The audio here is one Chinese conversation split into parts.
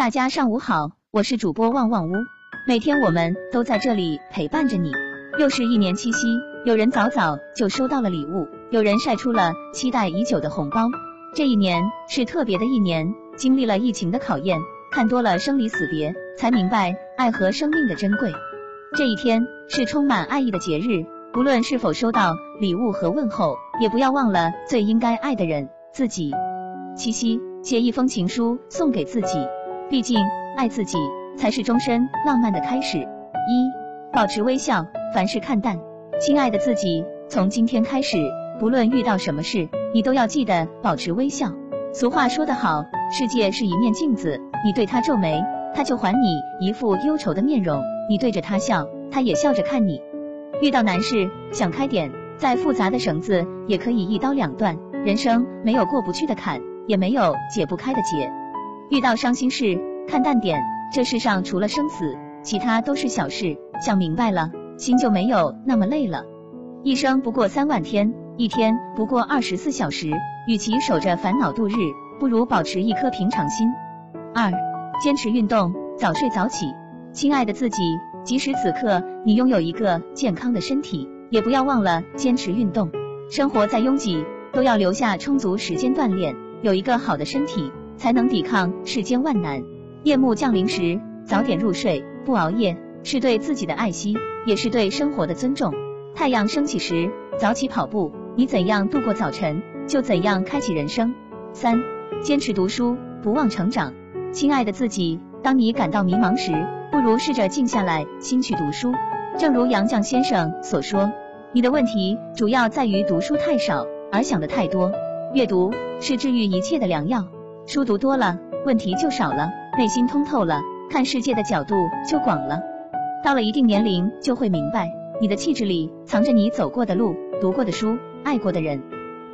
大家上午好，我是主播旺旺屋，每天我们都在这里陪伴着你。又是一年七夕，有人早早就收到了礼物，有人晒出了期待已久的红包。这一年是特别的一年，经历了疫情的考验，看多了生离死别，才明白爱和生命的珍贵。这一天是充满爱意的节日，无论是否收到礼物和问候，也不要忘了最应该爱的人——自己。七夕，写一封情书送给自己，毕竟爱自己才是终身浪漫的开始。一，保持微笑，凡事看淡。亲爱的自己，从今天开始，不论遇到什么事，你都要记得保持微笑。俗话说得好，世界是一面镜子，你对他皱眉，他就还你一副忧愁的面容。你对着他笑，他也笑着看你。遇到难事，想开点，再复杂的绳子也可以一刀两断。人生没有过不去的坎，也没有解不开的结。遇到伤心事，看淡点，这世上除了生死，其他都是小事。想明白了，心就没有那么累了。一生不过三万天，一天不过二十四小时，与其守着烦恼度日，不如保持一颗平常心。二，坚持运动，早睡早起。亲爱的自己，即使此刻你拥有一个健康的身体，也不要忘了坚持运动。生活再拥挤，都要留下充足时间锻炼。有一个好的身体，才能抵抗世间万难。夜幕降临时，早点入睡，不熬夜，是对自己的爱惜，也是对生活的尊重。太阳升起时，早起跑步。你怎样度过早晨，就怎样开启人生。三，坚持读书，不忘成长。亲爱的自己，当你感到迷茫时，不如试着静下来，心去读书。正如杨绛先生所说，你的问题主要在于读书太少，而想的太多。阅读是治愈一切的良药，书读多了，问题就少了，内心通透了，看世界的角度就广了。到了一定年龄，就会明白，你的气质里藏着你走过的路、读过的书、爱过的人。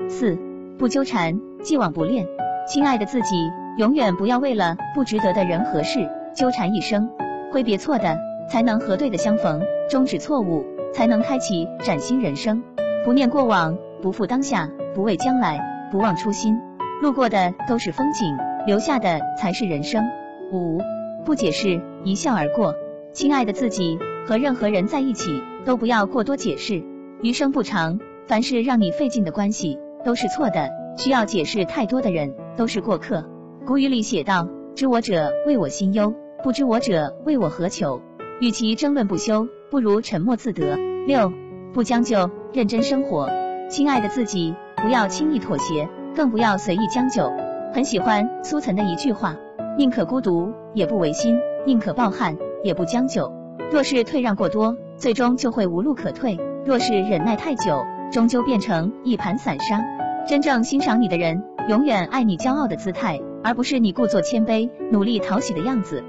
四，不纠缠，既往不恋。亲爱的自己，永远不要为了不值得的人和事纠缠一生。挥别错的，才能和对的相逢；终止错误，才能开启崭新人生。不念过往，不负当下，不畏将来，不忘初心。路过的都是风景，留下的才是人生。五，不解释，一笑而过。亲爱的自己，和任何人在一起，都不要过多解释。余生不长，凡是让你费劲的关系，都是错的；需要解释太多的人，都是过客。古语里写道：“知我者，谓我心忧。”不知我者，为我何求？与其争论不休，不如沉默自得。六，不将就，认真生活。亲爱的自己，不要轻易妥协，更不要随意将就。很喜欢苏岑的一句话：宁可孤独，也不违心；宁可抱憾，也不将就。若是退让过多，最终就会无路可退；若是忍耐太久，终究变成一盘散沙。真正欣赏你的人，永远爱你骄傲的姿态，而不是你故作谦卑、努力讨喜的样子。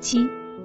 七，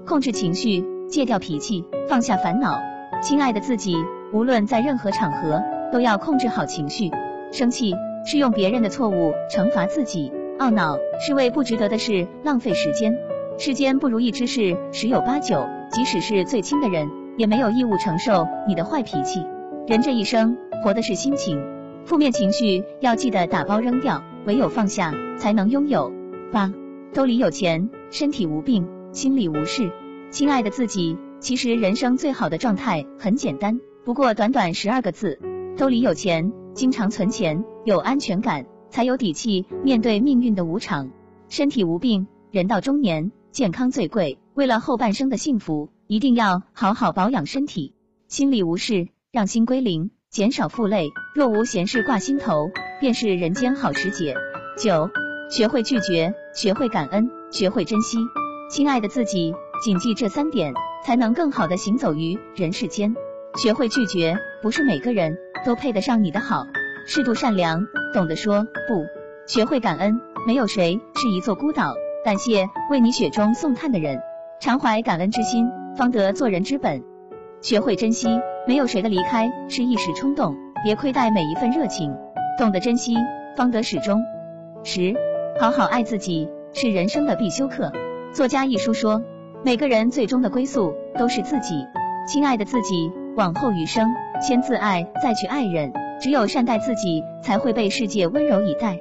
控制情绪，戒掉脾气，放下烦恼。亲爱的自己，无论在任何场合，都要控制好情绪。生气是用别人的错误惩罚自己，懊恼是为不值得的事浪费时间。世间不如意之事十有八九，即使是最亲的人，也没有义务承受你的坏脾气。人这一生，活的是心情，负面情绪要记得打包扔掉，唯有放下，才能拥有。八，兜里有钱，身体无病。心里无事，亲爱的自己，其实人生最好的状态很简单，不过短短十二个字：兜里有钱，经常存钱，有安全感，才有底气面对命运的无常。身体无病，人到中年，健康最贵。为了后半生的幸福，一定要好好保养身体。心里无事，让心归零，减少负累。若无闲事挂心头，便是人间好时节。九，学会拒绝，学会感恩，学会珍惜。亲爱的自己，谨记这三点，才能更好的行走于人世间。学会拒绝，不是每个人都配得上你的好。适度善良，懂得说不。学会感恩，没有谁是一座孤岛。感谢为你雪中送炭的人，常怀感恩之心，方得做人之本。学会珍惜，没有谁的离开是一时冲动，别亏待每一份热情。懂得珍惜，方得始终。十，好好爱自己，是人生的必修课。作家一书说，每个人最终的归宿都是自己。亲爱的自己，往后余生，先自爱，再去爱人。只有善待自己，才会被世界温柔以待。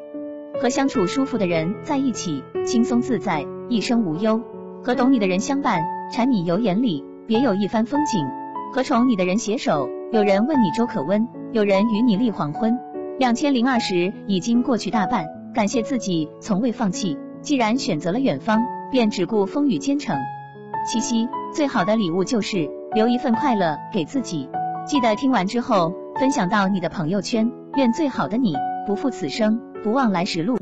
和相处舒服的人在一起，轻松自在，一生无忧；和懂你的人相伴，柴米油盐里别有一番风景；和宠你的人携手，有人问你粥可温，有人与你立黄昏。两千零二十已经过去大半，感谢自己从未放弃。既然选择了远方，便只顾风雨兼程。七夕最好的礼物就是留一份快乐给自己。记得听完之后分享到你的朋友圈。愿最好的你不负此生，不忘来时路。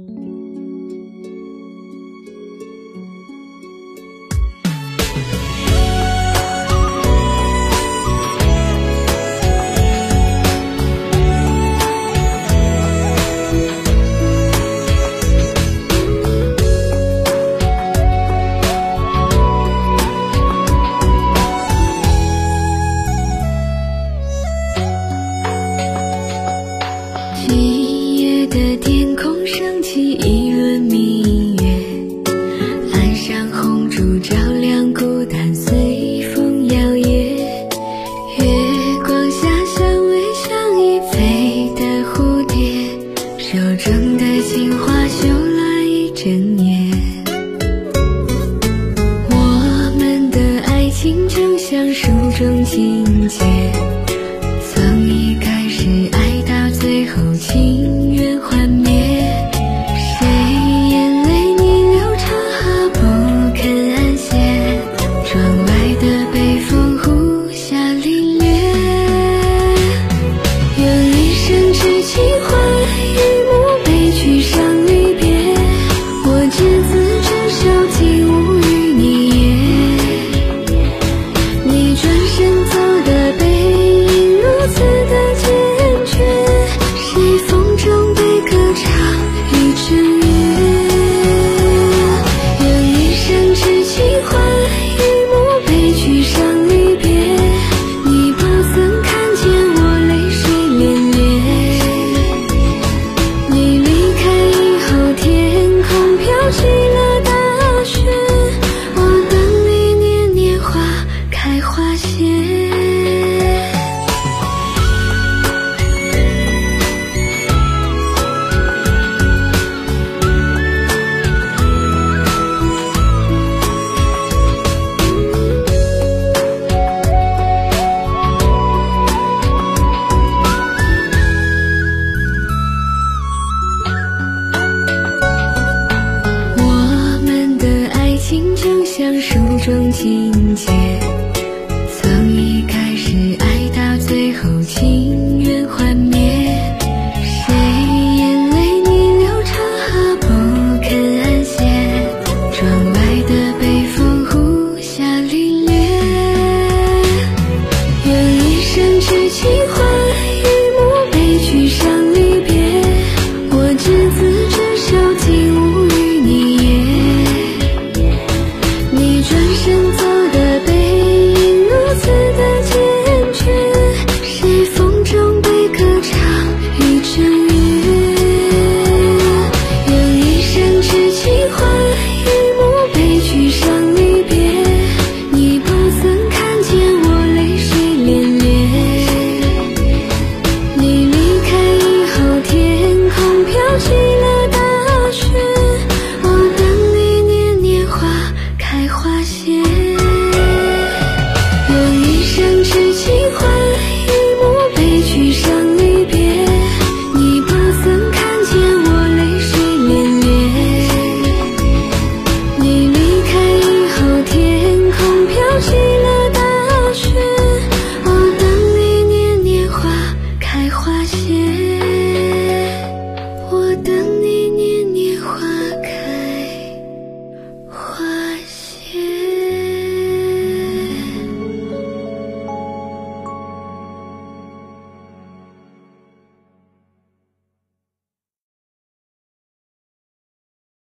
的天空升起一轮明月岸上红烛照亮孤单随风摇曳。月光下相偎相依飞的蝴蝶手中的情花绣了一整夜。我们的爱情就像书中情节像书中情节。等